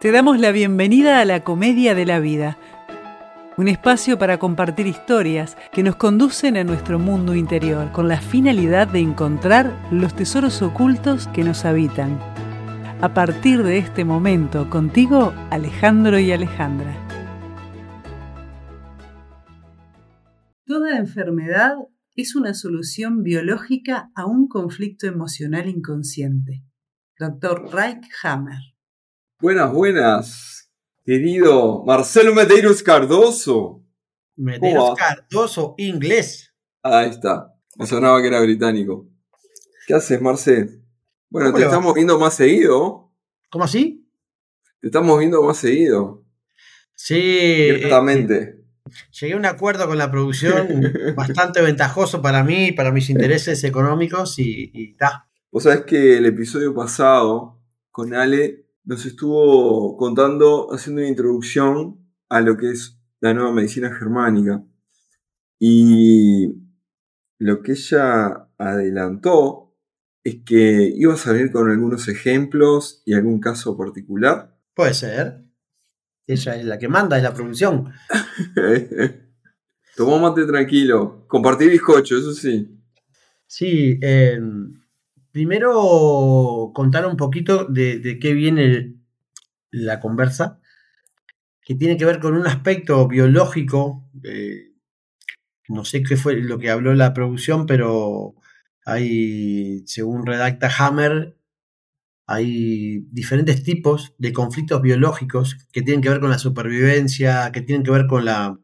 Te damos la bienvenida a la Comedia de la Vida, un espacio para compartir historias que nos conducen a nuestro mundo interior con la finalidad de encontrar los tesoros ocultos que nos habitan. A partir de este momento, contigo, Alejandro y Alejandra. Toda enfermedad es una solución biológica a un conflicto emocional inconsciente. Dr. Reich Hammer. Buenas, buenas, querido Marcelo Medeiros Cardoso. Medeiros Cardoso, inglés. Ahí está, me sonaba que era británico. ¿Qué haces, Marcel? Bueno, te estamos viendo más seguido. ¿Cómo así? Te estamos viendo más seguido. Sí. Eh, Ciertamente. llegué a un acuerdo con la producción bastante ventajoso para mí, para mis intereses económicos y está. Vos sabés que el episodio pasado con Ale nos estuvo contando, haciendo una introducción a lo que es la nueva medicina germánica. Y lo que ella adelantó es que iba a salir con algunos ejemplos y algún caso particular. Puede ser. Ella es la que manda, es la producción. Tomó mate tranquilo. Compartir bizcocho, eso sí. Sí, eh, Primero, contar un poquito de, qué viene la conversa, que tiene que ver con un aspecto biológico. Eh, no sé qué fue lo que habló la producción, pero hay, según redacta Hammer, hay diferentes tipos de conflictos biológicos que tienen que ver con la supervivencia, que tienen que ver con la,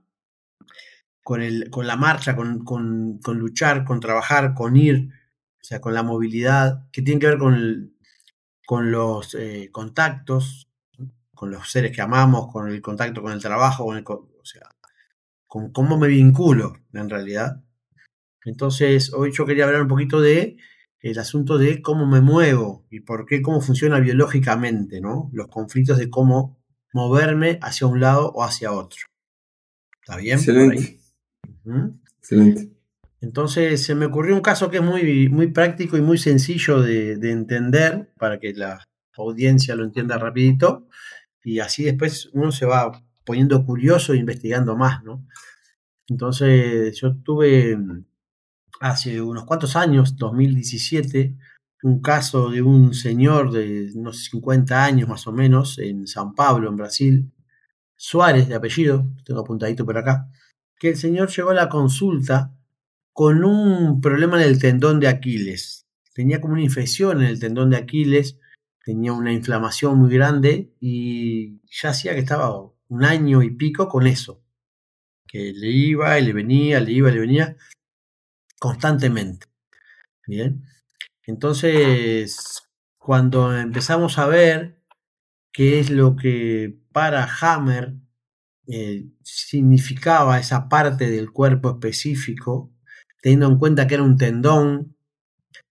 con, el, con la marcha, con, con, con luchar, con trabajar, con ir o sea, con la movilidad, que tiene que ver con, con los eh, contactos, con los seres que amamos, con el contacto con el trabajo, con o sea, con cómo me vinculo en realidad. Entonces, hoy yo quería hablar un poquito de el asunto de cómo me muevo y por qué, cómo funciona biológicamente, ¿no? Los conflictos de cómo moverme hacia un lado o hacia otro. ¿Está bien? Excelente. Excelente. Entonces se me ocurrió un caso que es muy, muy práctico y muy sencillo de, entender para que la audiencia lo entienda rapidito y así después uno se va poniendo curioso e investigando más, ¿no? Entonces yo tuve hace unos cuantos años, 2017, un caso de un señor de unos 50 años más o menos en San Pablo, en Brasil, Suárez de apellido, tengo apuntadito por acá, que el señor llegó a la consulta con un problema en el tendón de Aquiles. Tenía como una infección en el tendón de Aquiles, tenía una inflamación muy grande y ya hacía que estaba un año y pico con eso. Que le iba y le venía, le iba y le venía constantemente. Bien. Entonces, cuando empezamos a ver qué es lo que para Hammer eh, significaba esa parte del cuerpo específico, teniendo en cuenta que era un tendón,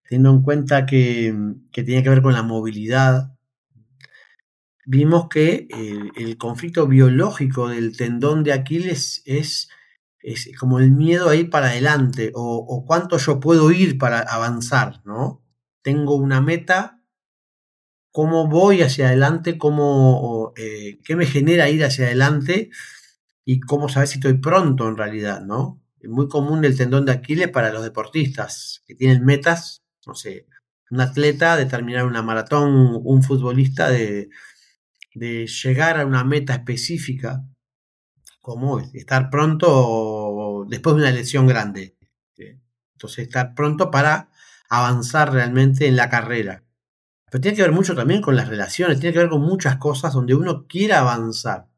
teniendo en cuenta que, tenía que ver con la movilidad, vimos que el, conflicto biológico del tendón de Aquiles es, es como el miedo a ir para adelante o, cuánto yo puedo ir para avanzar, ¿no? Tengo una meta, cómo voy hacia adelante, cómo, eh, qué me genera ir hacia adelante y cómo saber si estoy pronto en realidad, ¿no? Muy común el tendón de Aquiles para los deportistas que tienen metas, no sé, un atleta de terminar una maratón, un futbolista de, llegar a una meta específica, como estar pronto después de una lesión grande. Entonces, estar pronto para avanzar realmente en la carrera. Pero tiene que ver mucho también con las relaciones, tiene que ver con muchas cosas donde uno quiere avanzar.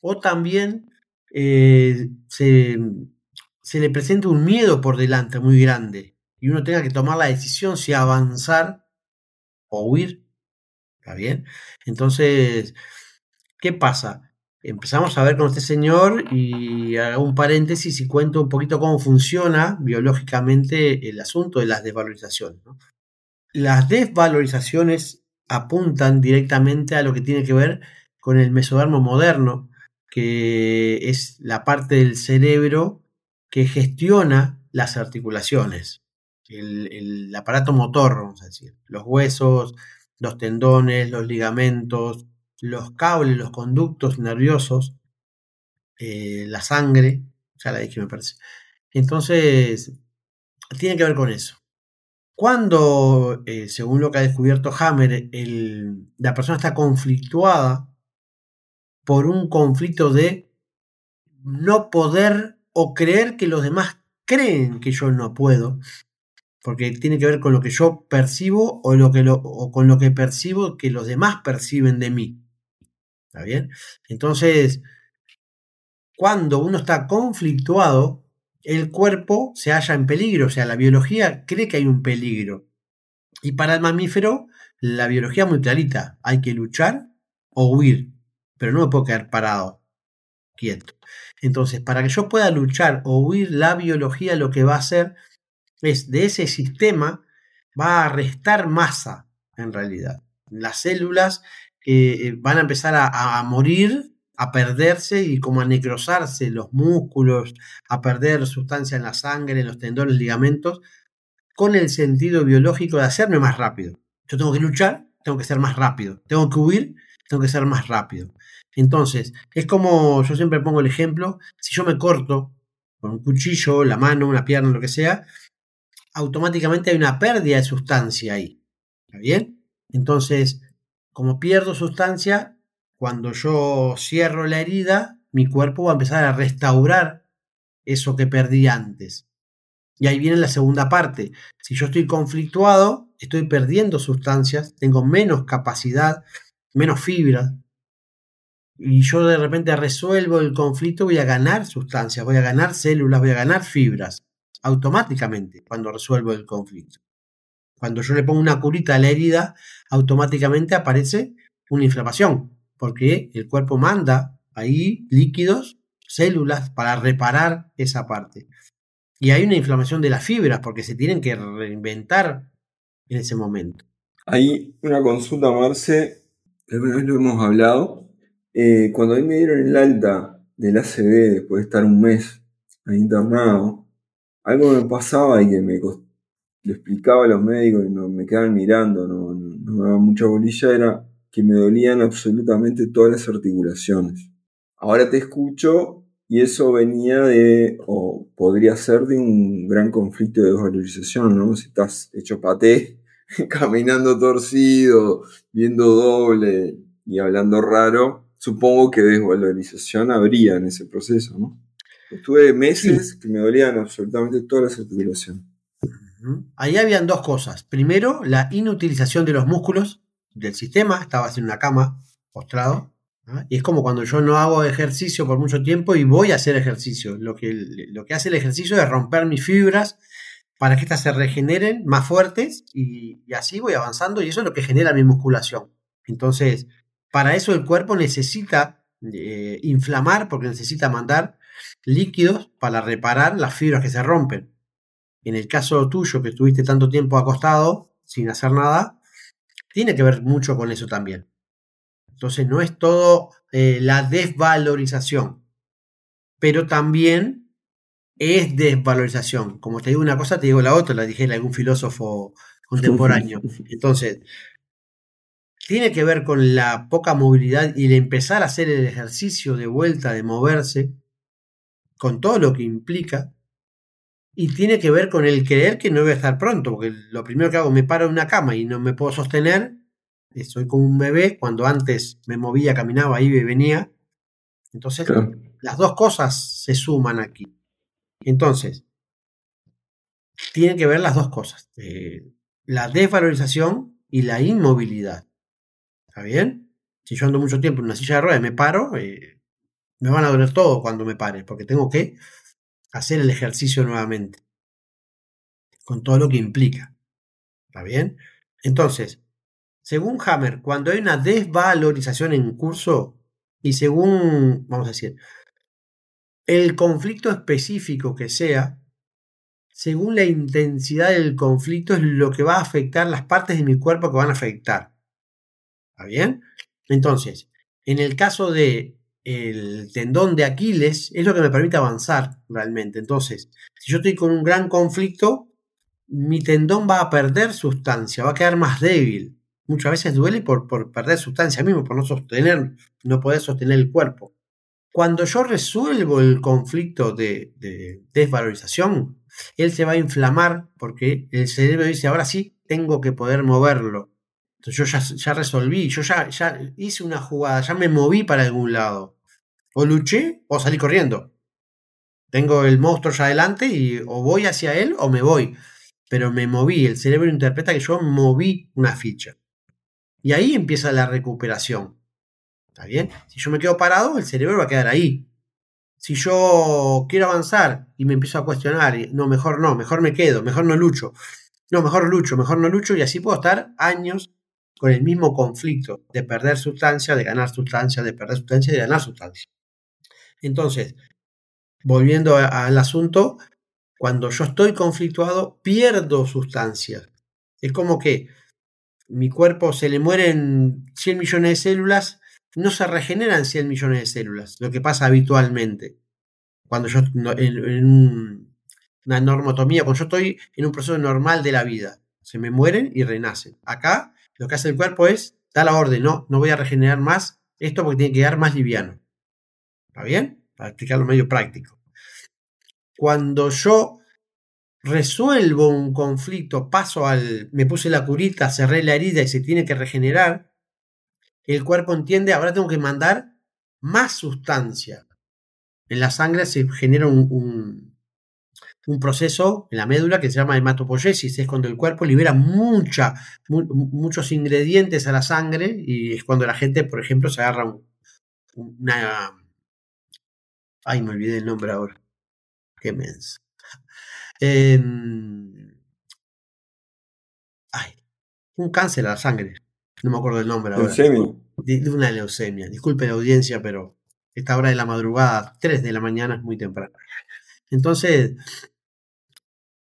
O también eh, se, se le presenta un miedo por delante muy grande y uno tenga que tomar la decisión si avanzar o huir. ¿Está bien? Entonces, ¿qué pasa? Empezamos a ver con este señor y hago un paréntesis y cuento un poquito cómo funciona biológicamente el asunto de las desvalorizaciones. Las desvalorizaciones apuntan directamente a lo que tiene que ver con el mesodermo moderno, que es la parte del cerebro que gestiona las articulaciones, el, aparato motor, vamos a decir, los huesos, los tendones, los ligamentos, los cables, los conductos nerviosos, eh, la sangre, ya la dije me parece. Entonces, tiene que ver con eso. Cuando, eh, según lo que ha descubierto Hammer, la persona está conflictuada por un conflicto de no poder o creer que los demás creen que yo no puedo, porque tiene que ver con lo que yo percibo o, con lo que percibo que los demás perciben de mí. ¿Está bien? Entonces, cuando uno está conflictuado, el cuerpo se halla en peligro, o sea, la biología cree que hay un peligro. Y para el mamífero, la biología es muy clarita, hay que luchar o huir, pero no me puedo quedar parado, quieto. Entonces, para que yo pueda luchar o huir, la biología lo que va a hacer es de ese sistema, va a restar masa, en realidad. Las células eh, van a empezar a, a morir a perderse y como a necrosarse los músculos, a perder sustancia en la sangre, en los tendones, ligamentos, con el sentido biológico de hacerme más rápido. Yo tengo que luchar, tengo que ser más rápido. Tengo que huir, tengo que ser más rápido. Entonces, es como yo siempre pongo el ejemplo, si yo me corto con un cuchillo, la mano, una pierna, lo que sea, automáticamente hay una pérdida de sustancia ahí. ¿Está bien? Entonces, como pierdo sustancia, cuando yo cierro la herida, mi cuerpo va a empezar a restaurar eso que perdí antes. Y ahí viene la segunda parte. Si yo estoy conflictuado, estoy perdiendo sustancias, tengo menos capacidad, menos fibra. Y yo de repente resuelvo el conflicto, voy a ganar sustancias, voy a ganar células, voy a ganar fibras, automáticamente, cuando resuelvo el conflicto. Cuando yo le pongo una curita a la herida, automáticamente aparece una inflamación, porque el cuerpo manda ahí líquidos, células para reparar esa parte. Y hay una inflamación de las fibras porque se tienen que reinventar en ese momento. Hay una consulta, Marce, alguna lo hemos hablado. Eh, cuando a mí me dieron el alta del ACB después de estar un mes ahí internado, algo me pasaba y que me lo explicaba a los médicos y no, me quedaban mirando, no, no me daba mucha bolilla, era que me dolían absolutamente todas las articulaciones. Ahora te escucho y eso venía de, o podría ser de un gran conflicto de desvalorización, ¿no? Si estás hecho paté, caminando torcido, viendo doble y hablando raro, supongo que desvalorización habría en ese proceso, ¿no? Estuve meses que me dolían absolutamente todas las articulaciones. Ahí habían dos cosas. Primero, la inutilización de los músculos del sistema, estaba en una cama, postrado, y es como cuando yo no hago ejercicio por mucho tiempo y voy a hacer ejercicio. Lo que, lo que hace el ejercicio es romper mis fibras para que éstas se regeneren más fuertes y, así voy avanzando y eso es lo que genera mi musculación. Entonces, para eso el cuerpo necesita eh, inflamar porque necesita mandar líquidos para reparar las fibras que se rompen. En el caso tuyo, que estuviste tanto tiempo acostado sin hacer nada, tiene que ver mucho con eso también. Entonces no es todo eh, la desvalorización, pero también es desvalorización. Como te digo una cosa, te digo la otra, la dije algún filósofo contemporáneo. Entonces, tiene que ver con la poca movilidad y el empezar a hacer el ejercicio de vuelta, de moverse, con todo lo que implica, y tiene que ver con el creer que no voy a estar pronto, porque lo primero que hago, me paro en una cama y no me puedo sostener, soy como un bebé, cuando antes me movía, caminaba, iba y venía. Entonces, las dos cosas se suman aquí. Entonces, tienen que ver las dos cosas, eh, la desvalorización y la inmovilidad. ¿Está bien? Si yo ando mucho tiempo en una silla de ruedas y me paro, eh, me van a doler todo cuando me pare, porque tengo que hacer el ejercicio nuevamente, con todo lo que implica. ¿Está bien? Entonces, según Hammer, cuando hay una desvalorización en curso, y según, vamos a decir, el conflicto específico que sea, según la intensidad del conflicto es lo que va a afectar las partes de mi cuerpo que van a afectar. ¿Está bien? Entonces, en el caso de el tendón de Aquiles es lo que me permite avanzar realmente. Entonces, si yo estoy con un gran conflicto, mi tendón va a perder sustancia, va a quedar más débil. muchas veces duele por, por perder sustancia mismo, por no sostener, no poder sostener el cuerpo. Cuando yo resuelvo el conflicto de, desvalorización, él se va a inflamar porque el cerebro dice, ahora sí, tengo que poder moverlo. Yo ya, resolví, yo ya, ya hice una jugada, ya me moví para algún lado. O luché o salí corriendo. Tengo el monstruo ya adelante y o voy hacia él o me voy. Pero me moví, el cerebro interpreta que yo moví una ficha. Y ahí empieza la recuperación. ¿Está bien? Si yo me quedo parado, el cerebro va a quedar ahí. Si yo quiero avanzar y me empiezo a cuestionar, no, mejor no, mejor me quedo, mejor no lucho. No, mejor lucho, mejor no lucho y así puedo estar años con el mismo conflicto de perder sustancia, de ganar sustancia, de perder sustancia y de ganar sustancia. Entonces, volviendo al asunto, cuando yo estoy conflictuado, pierdo sustancias. Es como que mi cuerpo se le mueren 100 millones de células, no se regeneran 100 millones de células, lo que pasa habitualmente. Cuando yo en, una normotomía, cuando yo estoy en un proceso normal de la vida, se me mueren y renacen. Acá lo que hace el cuerpo es, da la orden, no, no voy a regenerar más esto porque tiene que quedar más liviano. ¿Está bien? Para explicarlo medio práctico. Cuando yo resuelvo un conflicto, paso al, me puse la curita, cerré la herida y se tiene que regenerar, el cuerpo entiende, ahora tengo que mandar más sustancia. En la sangre se genera un, un, proceso en la médula que se llama hematopoiesis, es cuando el cuerpo libera mucha, muchos ingredientes a la sangre y es cuando la gente, por ejemplo, se agarra una... Ay, me olvidé el nombre ahora. Qué mens. Em, ay, un cáncer a la sangre. No me acuerdo el nombre ahora. Leucemia. De, una leucemia. Disculpe la audiencia, pero esta hora de la madrugada, 3 de la mañana, es muy temprano. Entonces,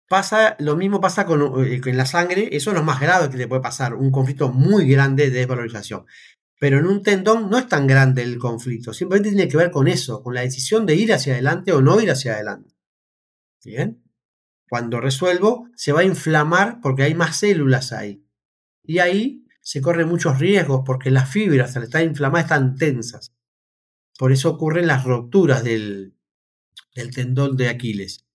pasa, lo mismo pasa con, eh, con, la sangre, eso es lo más grave que le puede pasar, un conflicto muy grande de desvalorización. Pero en un tendón no es tan grande el conflicto, simplemente tiene que ver con eso, con la decisión de ir hacia adelante o no ir hacia adelante. ¿Bien? Cuando resuelvo, se va a inflamar porque hay más células ahí. Y ahí se corren muchos riesgos porque las fibras al estar inflamadas están tensas. Por eso ocurren las rupturas del, del tendón de Aquiles.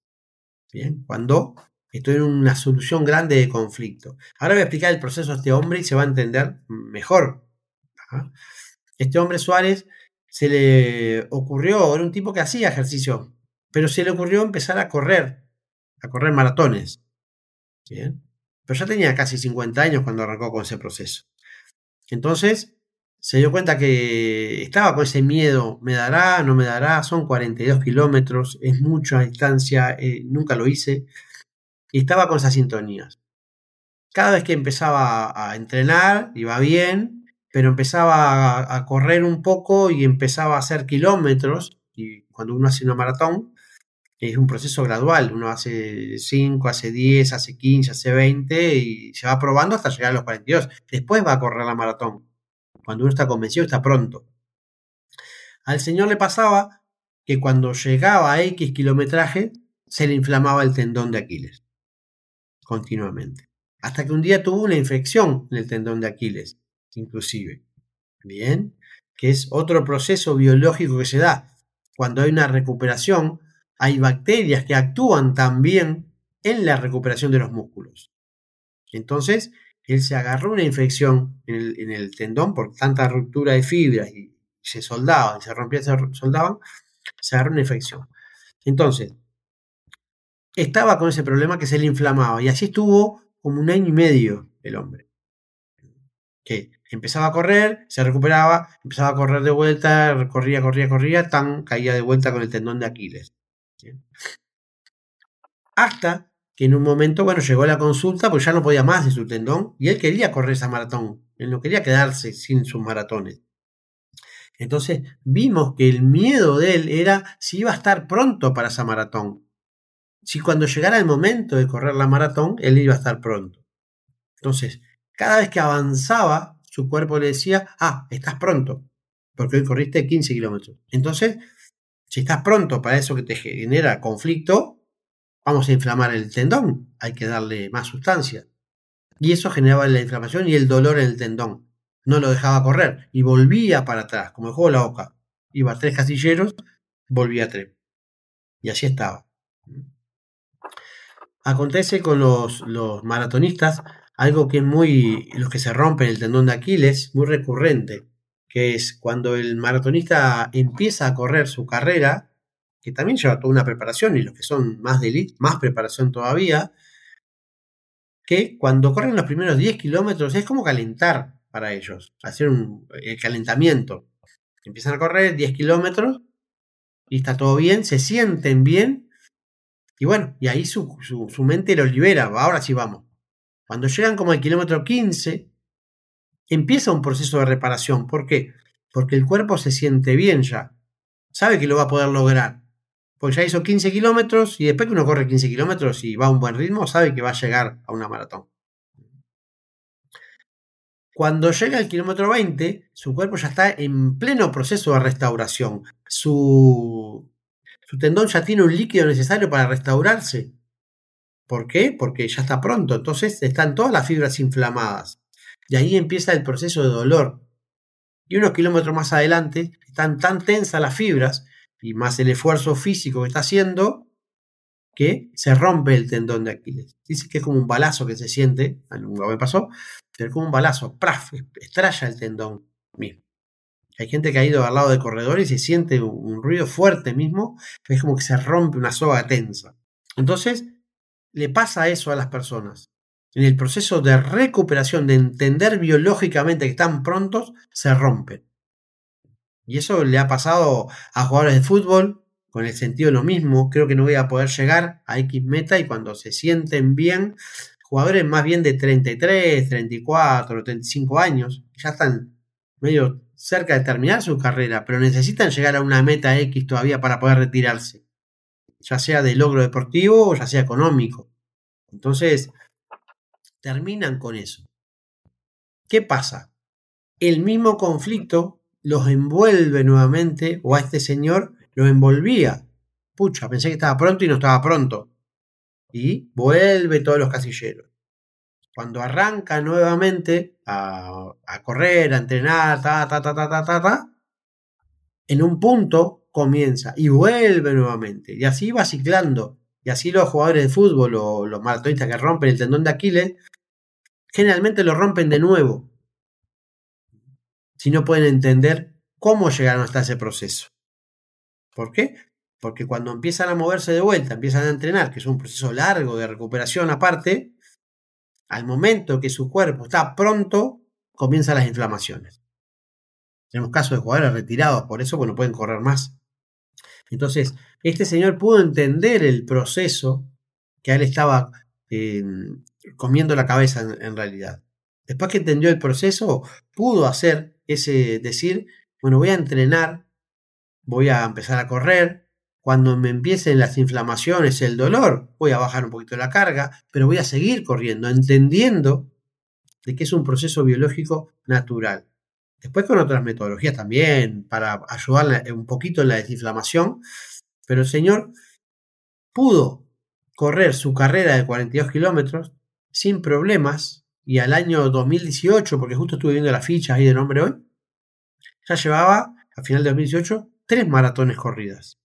Bien, cuando estoy en una solución grande de conflicto. Ahora voy a explicar el proceso a este hombre y se va a entender mejor. Este hombre Suárez se le ocurrió, era un tipo que hacía ejercicio, pero se le ocurrió empezar a correr a correr maratones. Bien. Pero ya tenía casi 50 años cuando arrancó con ese proceso. Entonces, se dio cuenta que estaba con ese miedo, me dará, no me dará, son 42 kilómetros, es mucha distancia, eh, nunca lo hice, y estaba con esas sintonías. Cada vez que empezaba a entrenar, iba bien, pero empezaba a, a correr un poco y empezaba a hacer kilómetros, y cuando uno hace una maratón, es un proceso gradual. Uno hace 5, hace 10, hace 15, hace 20 y se va probando hasta llegar a los 42. Después va a correr la maratón. Cuando uno está convencido, está pronto. Al señor le pasaba que cuando llegaba a X kilometraje, se le inflamaba el tendón de Aquiles. Continuamente. Hasta que un día tuvo una infección en el tendón de Aquiles, inclusive. Bien. Que es otro proceso biológico que se da. Cuando hay una recuperación, hay bacterias que actúan también en la recuperación de los músculos. Entonces, él se agarró una infección en el, tendón por tanta ruptura de fibras y se soldaban, se rompían, se soldaban, se agarró una infección. Entonces, estaba con ese problema que se le inflamaba y así estuvo como un año y medio el hombre. Que empezaba a correr, se recuperaba, empezaba a correr de vuelta, corría, corría, corría, tan caía de vuelta con el tendón de Aquiles. Hasta en un momento, bueno, llegó la consulta, pues ya no podía más de su tendón y él quería correr esa maratón. Él no quería quedarse sin sus maratones. Entonces vimos que el miedo de él era si iba a estar pronto para esa maratón. Si cuando llegara el momento de correr la maratón, él iba a estar pronto. Entonces, cada vez que avanzaba, su cuerpo le decía, ah, estás pronto, porque hoy corriste 15 kilómetros. Entonces, si estás pronto para eso que te genera conflicto, vamos a inflamar el tendón, hay que darle más sustancia. Y eso generaba la inflamación y el dolor en el tendón. No lo dejaba correr y volvía para atrás, como el juego de la boca. Iba a tres casilleros, volvía a tres. Y así estaba. Acontece con los, los maratonistas algo que es muy, los que se rompen el tendón de Aquiles, muy recurrente, que es cuando el maratonista empieza a correr su carrera, que también lleva toda una preparación, y los que son más de elite, más preparación todavía, que cuando corren los primeros 10 kilómetros es como calentar para ellos, hacer un el calentamiento. Empiezan a correr 10 kilómetros y está todo bien, se sienten bien, y bueno, y ahí su, su, mente lo libera, ahora sí vamos. Cuando llegan como al kilómetro 15, empieza un proceso de reparación. ¿Por qué? Porque el cuerpo se siente bien ya. Sabe que lo va a poder lograr. Porque ya hizo 15 kilómetros y después que uno corre 15 kilómetros y va a un buen ritmo, sabe que va a llegar a una maratón. Cuando llega al kilómetro 20, su cuerpo ya está en pleno proceso de restauración. Su, su tendón ya tiene un líquido necesario para restaurarse. ¿Por qué? Porque ya está pronto. Entonces están todas las fibras inflamadas. Y ahí empieza el proceso de dolor. Y unos kilómetros más adelante están tan tensas las fibras y más el esfuerzo físico que está haciendo que se rompe el tendón de Aquiles. Dice que es como un balazo que se siente, nunca me pasó, pero es como un balazo, ¡praf! estralla el tendón mismo. Hay gente que ha ido al lado de corredores y se siente un, ruido fuerte mismo, es como que se rompe una soga tensa. Entonces, le pasa eso a las personas. En el proceso de recuperación, de entender biológicamente que están prontos, se rompen. Y eso le ha pasado a jugadores de fútbol, con el sentido de lo mismo. Creo que no voy a poder llegar a X meta y cuando se sienten bien, jugadores más bien de 33, 34, 35 años, ya están medio cerca de terminar su carrera, pero necesitan llegar a una meta X todavía para poder retirarse, ya sea de logro deportivo o ya sea económico. Entonces, terminan con eso. ¿Qué pasa? El mismo conflicto los envuelve nuevamente, o a este señor lo envolvía. Pucha, pensé que estaba pronto y no estaba pronto. Y vuelve todos los casilleros. Cuando arranca nuevamente a, correr, a entrenar, ta, ta, ta, ta, ta, ta, ta, en un punto comienza y vuelve nuevamente. Y así va ciclando. Y así los jugadores de fútbol o los maratonistas que rompen el tendón de Aquiles, generalmente lo rompen de nuevo. Si no pueden entender cómo llegaron hasta ese proceso. ¿Por qué? Porque cuando empiezan a moverse de vuelta, empiezan a entrenar, que es un proceso largo de recuperación aparte, al momento que su cuerpo está pronto, comienzan las inflamaciones. Tenemos casos de jugadores retirados por eso, porque no pueden correr más. Entonces, este señor pudo entender el proceso que él estaba em, comiendo la cabeza en, realidad. Después que entendió el proceso, pudo hacer ese decir, bueno, voy a entrenar, voy a empezar a correr, cuando me empiecen las inflamaciones, el dolor, voy a bajar un poquito la carga, pero voy a seguir corriendo, entendiendo de que es un proceso biológico natural. Después con otras metodologías también para ayudar un poquito en la desinflamación, pero el señor pudo correr su carrera de 42 kilómetros sin problemas y al año 2018, porque justo estuve viendo las fichas ahí de nombre hoy, ya llevaba, a final de 2018, tres maratones corridas.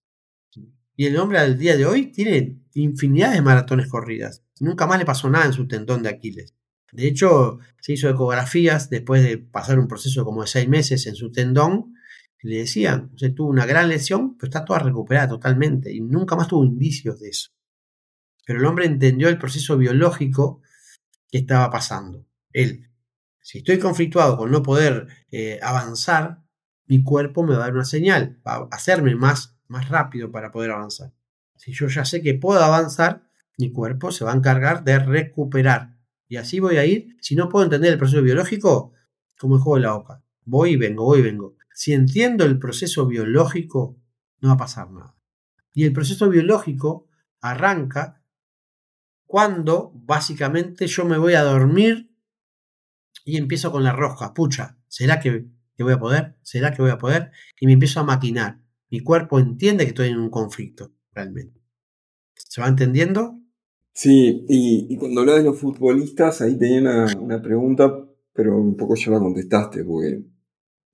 Y el hombre al día de hoy tiene infinidad de maratones corridas. Nunca más le pasó nada en su tendón de Aquiles. De hecho, se hizo ecografías después de pasar un proceso como de seis meses en su tendón. Y le decían, o tuvo una gran lesión, pero está toda recuperada totalmente. Y nunca más tuvo indicios de eso. Pero el hombre entendió el proceso biológico que estaba pasando. Él, si estoy conflictuado con no poder eh, avanzar, mi cuerpo me va a dar una señal, va a hacerme más más rápido para poder avanzar. Si yo ya sé que puedo avanzar, mi cuerpo se va a encargar de recuperar. Y así voy a ir. Si no puedo entender el proceso biológico, como el juego de la boca. Voy y vengo, voy y vengo. Si entiendo el proceso biológico, no va a pasar nada. Y el proceso biológico arranca cuando básicamente yo me voy a dormir y empiezo con la rosca. Pucha, ¿será que, que voy a poder? ¿Será que voy a poder? Y me empiezo a maquinar. Mi cuerpo entiende que estoy en un conflicto, realmente. ¿Se va entendiendo? Sí, y, cuando hablas de los futbolistas, ahí tenía una, una, pregunta, pero un poco ya la contestaste, porque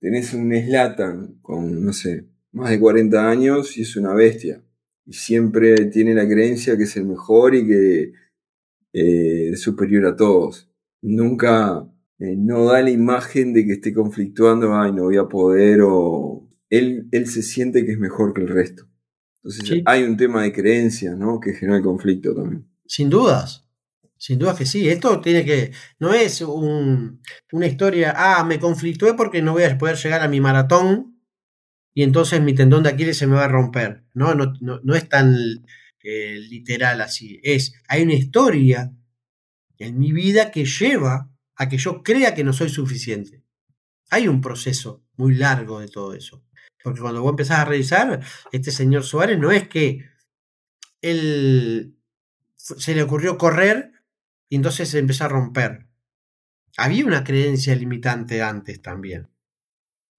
tenés un Slatan con, no sé, más de 40 años y es una bestia. Y siempre tiene la creencia que es el mejor y que eh, superior a todos. Nunca eh, no da la imagen de que esté conflictuando, ay, no voy a poder, o él, él se siente que es mejor que el resto. Entonces hay un tema de creencia, ¿no? Que genera el conflicto también. Sin dudas, sin dudas que sí. Esto tiene que, no es una historia, ah, me conflictué porque no voy a poder llegar a mi maratón y entonces mi tendón de Aquiles se me va a romper. No, no, no, es tan literal así. Es, hay una historia en mi vida que lleva a que yo crea que no soy suficiente. Hay un proceso muy largo de todo eso. Porque cuando vos empezás a revisar, este señor Suárez no es que él se le ocurrió correr y entonces se empezó a romper. Había una creencia limitante antes también,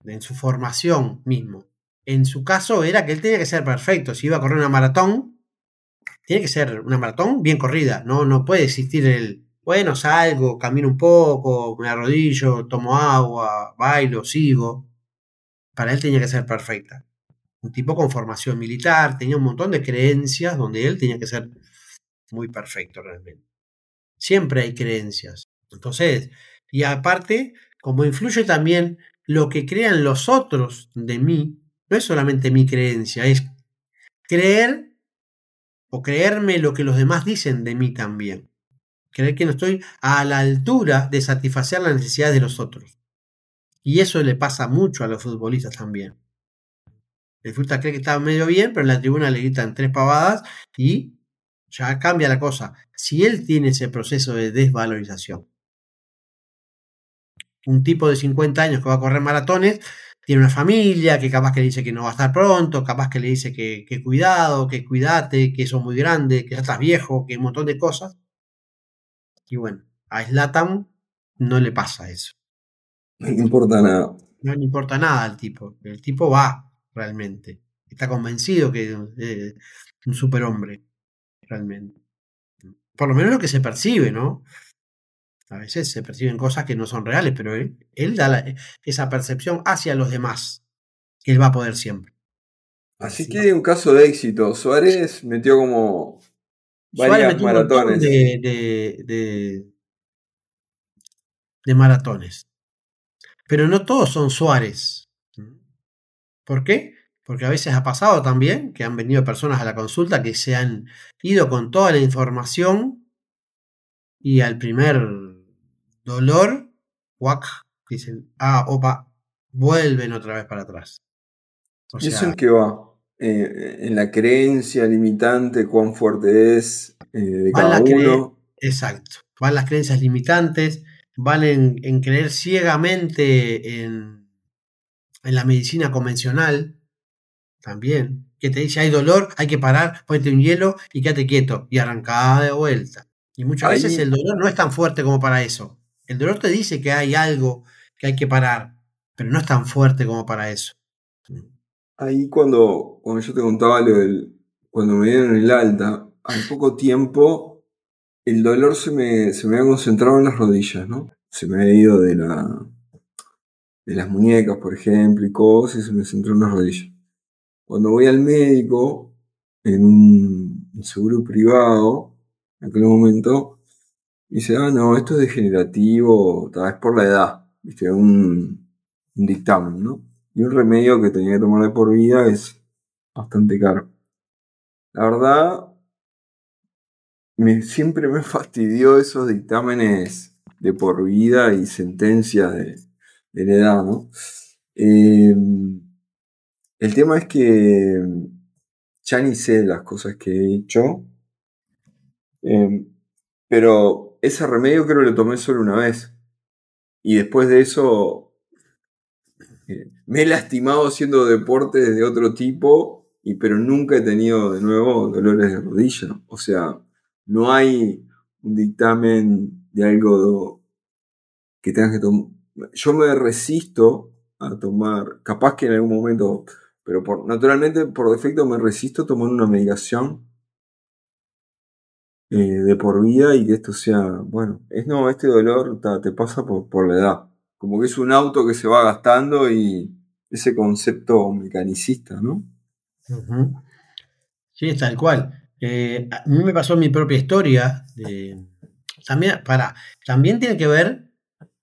en su formación mismo. En su caso era que él tenía que ser perfecto. Si iba a correr una maratón, tiene que ser una maratón bien corrida. No, no puede existir el, bueno, salgo, camino un poco, me arrodillo, tomo agua, bailo, sigo. Para él tenía que ser perfecta. Un tipo con formación militar, tenía un montón de creencias donde él tenía que ser muy perfecto realmente. Siempre hay creencias. Entonces, y aparte, como influye también lo que crean los otros de mí, no es solamente mi creencia, es creer o creerme lo que los demás dicen de mí también creer que no estoy a la altura de satisfacer las necesidades de los otros. Y eso le pasa mucho a los futbolistas también. El futbolista cree que está medio bien, pero en la tribuna le gritan tres pavadas y ya cambia la cosa. Si él tiene ese proceso de desvalorización. Un tipo de 50 años que va a correr maratones, tiene una familia, que capaz que le dice que no va a estar pronto, capaz que le dice que, que cuidado, que cuídate, que eso es muy grande, que ya estás viejo, que un montón de cosas. Y bueno, a Slatan no le pasa eso. No le importa nada. No le importa nada al tipo. El tipo va realmente. Está convencido que es eh, un superhombre. Realmente. Por lo menos lo que se percibe, ¿no? A veces se perciben cosas que no son reales, pero él, da esa percepción hacia los demás. Que él va a poder siempre. Así que un caso de éxito. Suárez metió como varias maratones. De, de, maratones. Pero no todos son Suárez. ¿Por qué? Porque a veces ha pasado también que han venido personas a la consulta que se han ido con toda la información y al primer dolor, guac, dicen, ah, opa, vuelven otra vez para atrás. ¿Y eso en qué va? Eh, en la creencia limitante, cuán fuerte es eh, de cada uno. Exacto. Van las creencias limitantes, van en, creer ciegamente en, en, la medicina convencional también, que te dice hay dolor, hay que parar, ponte un hielo y quédate quieto y arrancada de vuelta. Y muchas veces el dolor no es tan fuerte como para eso. El dolor te dice que hay algo que hay que parar, pero no es tan fuerte como para eso. Ahí cuando, cuando yo te contaba lo del, cuando me dieron el alta, al poco tiempo el dolor se me, se me había concentrado en las rodillas, ¿no? Se me ha ido de la de las muñecas, por ejemplo, y cosas, y se me centró en las rodillas. Cuando voy al médico, en un seguro privado, en aquel momento, dice, ah, no, esto es degenerativo, tal vez por la edad, viste, un, un dictamen, ¿no? Y un remedio que tenía que tomar de por vida es bastante caro. La verdad, me, siempre me fastidió esos dictámenes de por vida y sentencias de, de la edad, ¿no? Em, el tema es que ya ni sé las cosas que he hecho, em, pero ese remedio creo que lo tomé solo una vez. Y después de eso me he lastimado haciendo deporte de otro tipo, y, pero nunca he tenido de nuevo dolores de rodilla. O sea, no hay un dictamen de algo que tengas que tomar. Yo me resisto a tomar, capaz que en algún momento, pero por, naturalmente por defecto me resisto a tomar una medicación eh, de por vida y que esto sea, bueno, es no, este dolor te pasa por, por la edad. Como que es un auto que se va gastando y ese concepto mecanicista, ¿no? Sí, es tal cual. Eh, a mí me pasó mi propia historia. también, para, también tiene que ver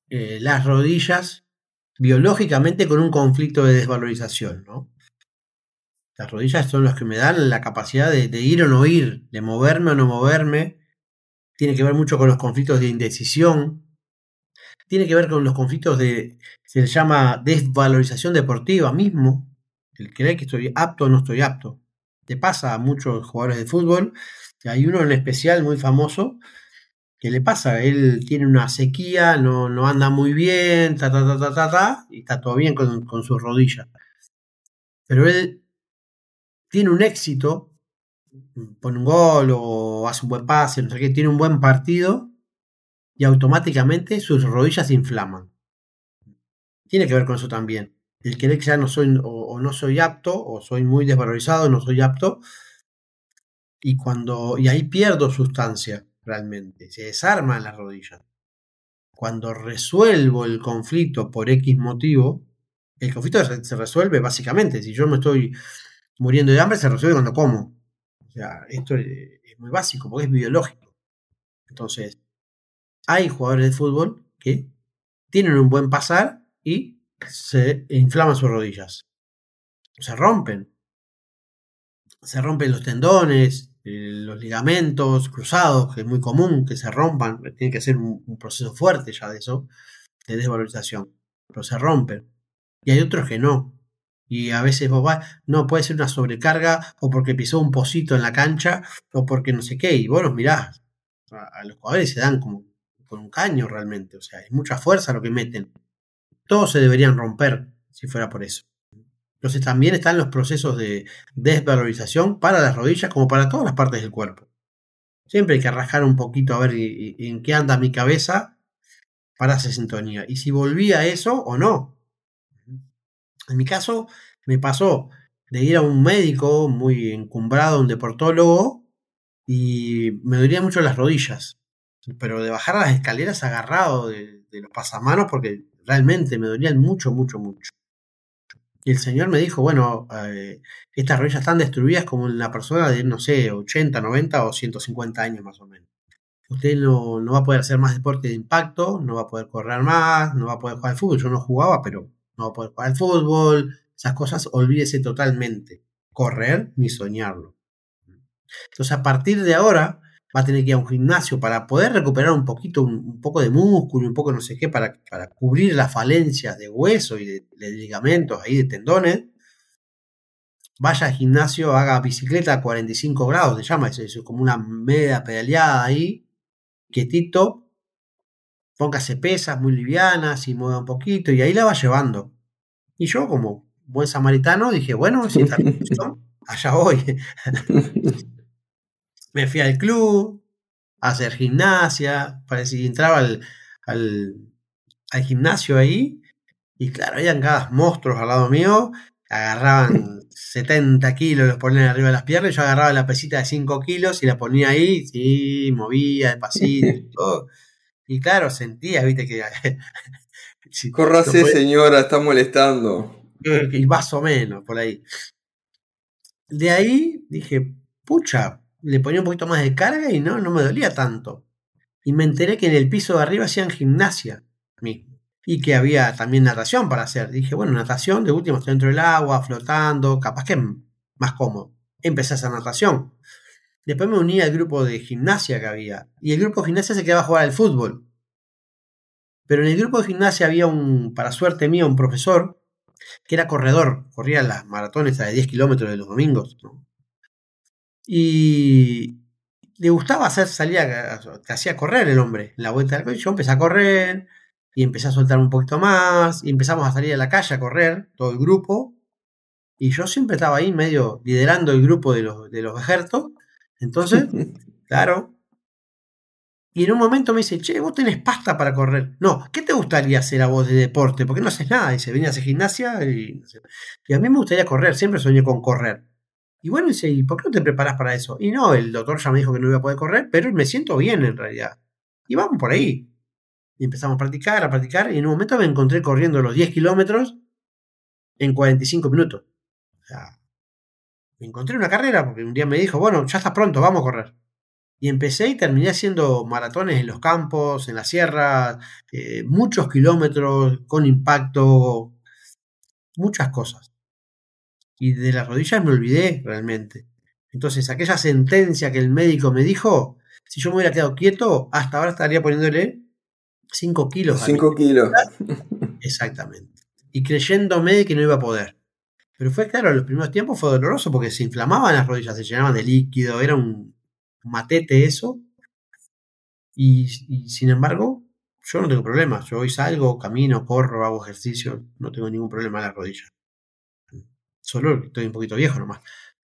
eh, las rodillas biológicamente con un conflicto de desvalorización, ¿no? Las rodillas son las que me dan la capacidad de, ir o no ir, de moverme o no moverme. Tiene que ver mucho con los conflictos de indecisión. Tiene que ver con los conflictos de, se llama desvalorización deportiva mismo. El creer que estoy apto o no estoy apto. Te pasa a muchos jugadores de fútbol. Hay uno en especial muy famoso que le pasa. Él tiene una sequía, no, no anda muy bien, ta, ta, ta, ta, ta, ta, y está todo bien con, con sus rodillas. Pero él tiene un éxito, pone un gol o hace un buen pase, no sé qué, tiene un buen partido y automáticamente sus rodillas se inflaman. Tiene que ver con eso también. El querer que ya no soy o, no soy apto o soy muy desvalorizado, no soy apto y cuando y ahí pierdo sustancia realmente, se desarman las rodillas. Cuando resuelvo el conflicto por X motivo, el conflicto se resuelve básicamente. Si yo me estoy muriendo de hambre se resuelve cuando como. O sea, esto es muy básico porque es biológico. Entonces, hay jugadores de fútbol que tienen un buen pasar y se inflaman sus rodillas. Se rompen. Se rompen los tendones, eh, los ligamentos cruzados, que es muy común que se rompan. Tiene que ser un, un proceso fuerte ya de eso, de desvalorización. Pero se rompen. Y hay otros que no. Y a veces vos vas, no, puede ser una sobrecarga o porque pisó un pocito en la cancha o porque no sé qué. Y vos los a, los jugadores se dan como con un caño realmente. O sea, es mucha fuerza lo que meten. Todos se deberían romper si fuera por eso. Entonces también están los procesos de desvalorización para las rodillas como para todas las partes del cuerpo. Siempre hay que rascar un poquito a ver en qué anda mi cabeza para hacer sintonía. Y si volví a eso o no. En mi caso, me pasó de ir a un médico muy encumbrado, un deportólogo, y me dolían mucho las rodillas. Pero de bajar las escaleras agarrado de, los pasamanos porque realmente me dolían mucho, mucho, mucho. Y el señor me dijo, bueno, eh, estas rodillas están destruidas como en la persona de, no sé, 80, 90 o 150 años más o menos. Usted no, no va a poder hacer más deporte de impacto, no va a poder correr más, no va a poder jugar al fútbol. Yo no jugaba, pero no va a poder jugar al fútbol, esas cosas, olvídese totalmente. Correr ni soñarlo. Entonces, a partir de ahora, va a tener que ir a un gimnasio para poder recuperar un poquito, un, poco de músculo, un poco no sé qué, para, para cubrir las falencias de hueso y de, ligamentos, ahí de tendones. Vaya al gimnasio, haga bicicleta a 45 grados, se llama, eso, es como una media pedaleada ahí, quietito, póngase pesas muy livianas y mueva un poquito y ahí la va llevando. Y yo como buen samaritano dije, bueno, si está allá voy. Me fui al club a hacer gimnasia, parece que entraba al, al, gimnasio ahí y claro, habían cada monstruos al lado mío, agarraban 70 kilos, los ponían arriba de las piernas, y yo agarraba la pesita de 5 kilos y la ponía ahí, sí, movía despacito y todo. Y claro, sentía, viste, que. Señora, está molestando. Y más o menos, por ahí. De ahí dije, pucha, le ponía un poquito más de carga y no, no me dolía tanto. Y me enteré que en el piso de arriba hacían gimnasia mismo. Y que había también natación para hacer. Dije, bueno, natación, de último estoy dentro del agua, flotando, capaz que más cómodo. Empecé a hacer natación. Después me uní al grupo de gimnasia que había. Y el grupo de gimnasia se quedaba a jugar al fútbol. Pero en el grupo de gimnasia había un, para suerte mía, un profesor que era corredor. Corría las maratones de 10 kilómetros de los domingos. Y le gustaba hacer, salía, te hacía correr el hombre en la vuelta del coche. Yo empecé a correr y empecé a soltar un poquito más. Y empezamos a salir a la calle a correr, todo el grupo. Y yo siempre estaba ahí medio liderando el grupo de los, de los ejércitos entonces, claro. Y en un momento me dice, che, vos tenés pasta para correr. No, ¿qué te gustaría hacer a vos de deporte? Porque no haces nada. Se venía a hacer gimnasia y, y a mí me gustaría correr, siempre soñé con correr. Y bueno, dice, ¿y por qué no te preparas para eso? Y no, el doctor ya me dijo que no iba a poder correr, pero me siento bien en realidad. Y vamos por ahí. Y empezamos a practicar, a practicar, y en un momento me encontré corriendo los 10 kilómetros en 45 minutos. O sea, encontré una carrera porque un día me dijo, bueno, ya estás pronto, vamos a correr. Y empecé y terminé haciendo maratones en los campos, en la sierra, eh, muchos kilómetros, con impacto, muchas cosas. Y de las rodillas me olvidé realmente. Entonces, aquella sentencia que el médico me dijo, si yo me hubiera quedado quieto, hasta ahora estaría poniéndole 5 kilos. 5 kilos. Exactamente. Y creyéndome que no iba a poder. Pero fue claro, los primeros tiempos fue doloroso porque se inflamaban las rodillas, se llenaban de líquido, era un matete eso. Y, sin embargo, yo no tengo problemas. Yo hoy salgo, camino, corro, hago ejercicio, no tengo ningún problema en las rodillas. Solo estoy un poquito viejo nomás.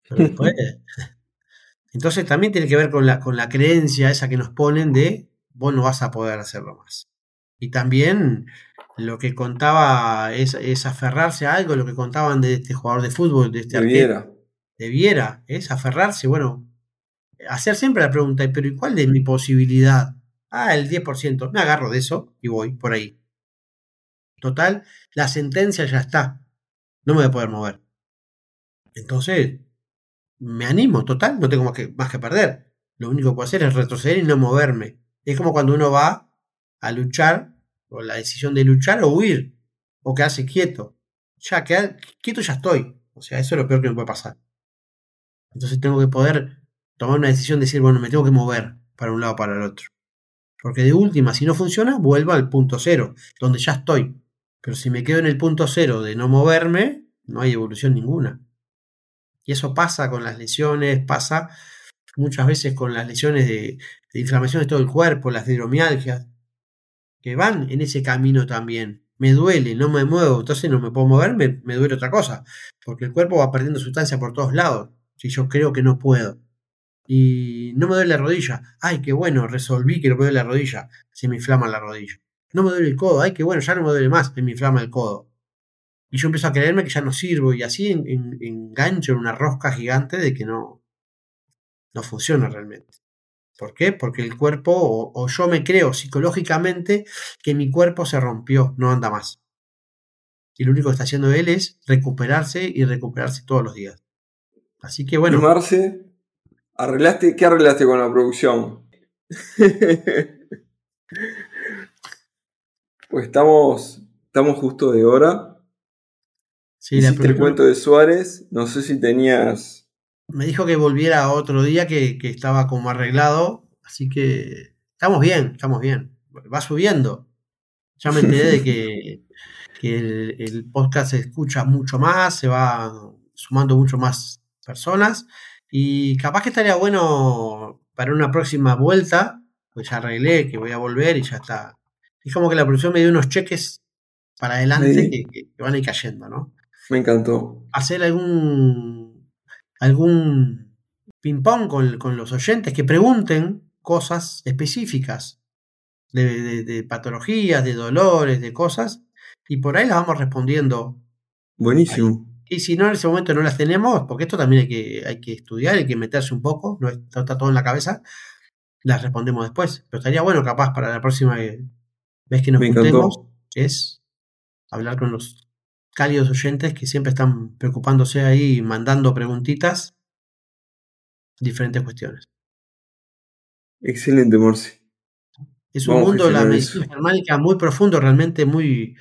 entonces también tiene que ver con la, con la creencia esa que nos ponen de vos no vas a poder hacerlo más. Y también lo que contaba es, aferrarse a algo, lo que contaban de este jugador de fútbol, de este de Viera. De Viera, es aferrarse, bueno, hacer siempre la pregunta, pero ¿y cuál es mi posibilidad? Ah, el 10%, me agarro de eso y voy por ahí. Total, la sentencia ya está, no me voy a poder mover. Entonces, me animo, total, no tengo más que, más que perder. Lo único que puedo hacer es retroceder y no moverme. Es como cuando uno va a luchar o la decisión de luchar o huir, o quedarse quieto. Ya, quedar quieto ya estoy. O sea, eso es lo peor que me puede pasar. Entonces tengo que poder tomar una decisión de decir, bueno, me tengo que mover para un lado o para el otro. Porque de última, si no funciona, vuelvo al punto cero, donde ya estoy. Pero si me quedo en el punto cero de no moverme, no hay evolución ninguna. Y eso pasa con las lesiones, pasa muchas veces con las lesiones de, de inflamación de todo el cuerpo, las hidromialgias que van en ese camino también. Me duele, no me muevo, entonces no me puedo mover, me, duele otra cosa, porque el cuerpo va perdiendo sustancia por todos lados, si yo creo que no puedo. Y no me duele la rodilla, ay, qué bueno, resolví que no me duele la rodilla, se me inflama la rodilla. No me duele el codo, ay, qué bueno, ya no me duele más, se me inflama el codo. Y yo empiezo a creerme que ya no sirvo y así engancho en una rosca gigante de que no, no funciona realmente. ¿Por qué? Porque el cuerpo, o, yo me creo psicológicamente que mi cuerpo se rompió, no anda más. Y lo único que está haciendo él es recuperarse y recuperarse todos los días. Así que bueno. Marce, ¿arreglaste, ¿qué arreglaste con la producción? pues estamos, estamos justo de hora. Sí, Hiciste el cuento de Suárez. No sé si tenías me dijo que volviera otro día que, estaba como arreglado, así que estamos bien, estamos bien. Va subiendo. Ya me enteré de que, el, podcast se escucha mucho más, se va sumando mucho más personas y capaz que estaría bueno para una próxima vuelta, pues ya arreglé que voy a volver y ya está. Es como que la producción me dio unos cheques para adelante que, que, van a ir cayendo, ¿no? Me encantó. Hacer algún algún ping-pong con, los oyentes que pregunten cosas específicas de, patologías, de dolores, de cosas, y por ahí las vamos respondiendo. Buenísimo. Y si no en ese momento no las tenemos, porque esto también hay que, hay que estudiar, hay que meterse un poco, no está, todo en la cabeza, las respondemos después. Pero estaría bueno, capaz, para la próxima vez que nos juntemos, es hablar con los cálidos oyentes que siempre están preocupándose ahí, mandando preguntitas, diferentes cuestiones. Excelente, Morsi. Es un mundo de la medicina germánica muy profundo, realmente muy,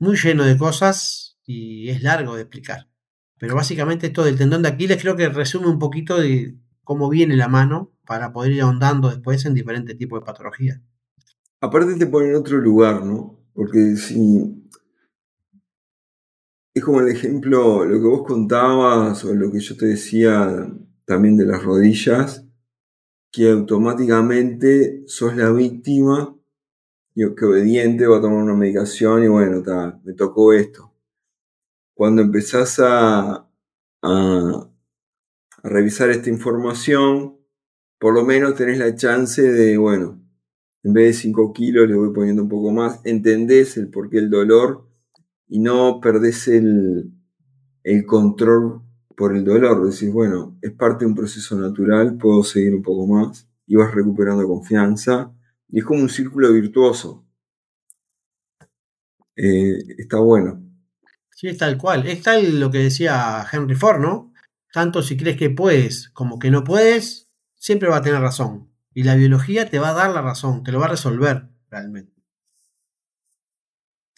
muy lleno de cosas y es largo de explicar. Pero básicamente esto del tendón de Aquiles creo que resume un poquito de cómo viene la mano para poder ir ahondando después en diferentes tipos de patologías. Aparte te pone en otro lugar, ¿no? Porque si es como el ejemplo, lo que vos contabas o lo que yo te decía también de las rodillas, que automáticamente sos la víctima y que obediente va a tomar una medicación y bueno, me tocó esto. Cuando empezás a, a, revisar esta información, por lo menos tenés la chance de, bueno, en vez de 5 kilos le voy poniendo un poco más, entendés el por qué el dolor y no perdés el, control por el dolor, decís, bueno, es parte de un proceso natural, puedo seguir un poco más, y vas recuperando confianza, y es como un círculo virtuoso. Eh, está bueno. Sí, es tal cual. Es tal lo que decía Henry Ford, ¿no? Tanto si crees que puedes como que no puedes, siempre va a tener razón. Y la biología te va a dar la razón, te lo va a resolver realmente.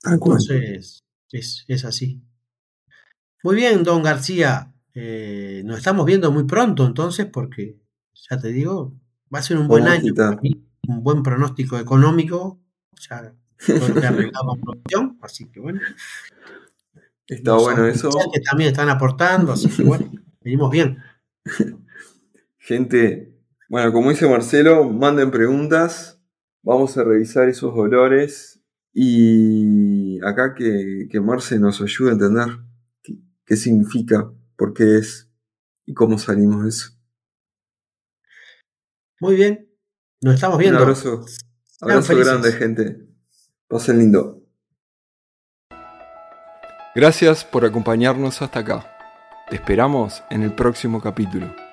Entonces, es, es, así. Muy bien, don García. Eh, nos estamos viendo muy pronto entonces, porque ya te digo, va a ser un buen año, un buen pronóstico económico. Ya todo producción, así que bueno. Está bueno eso. Que también están aportando, así que bueno, venimos bien. Gente, bueno, como dice Marcelo, manden preguntas. Vamos a revisar esos dolores y acá que, que Marce nos ayude a entender qué, significa, por qué es y cómo salimos de eso. Muy bien, nos estamos viendo. Un abrazo, abrazo grande, gente. Pasen lindo. Gracias por acompañarnos hasta acá. Te esperamos en el próximo capítulo.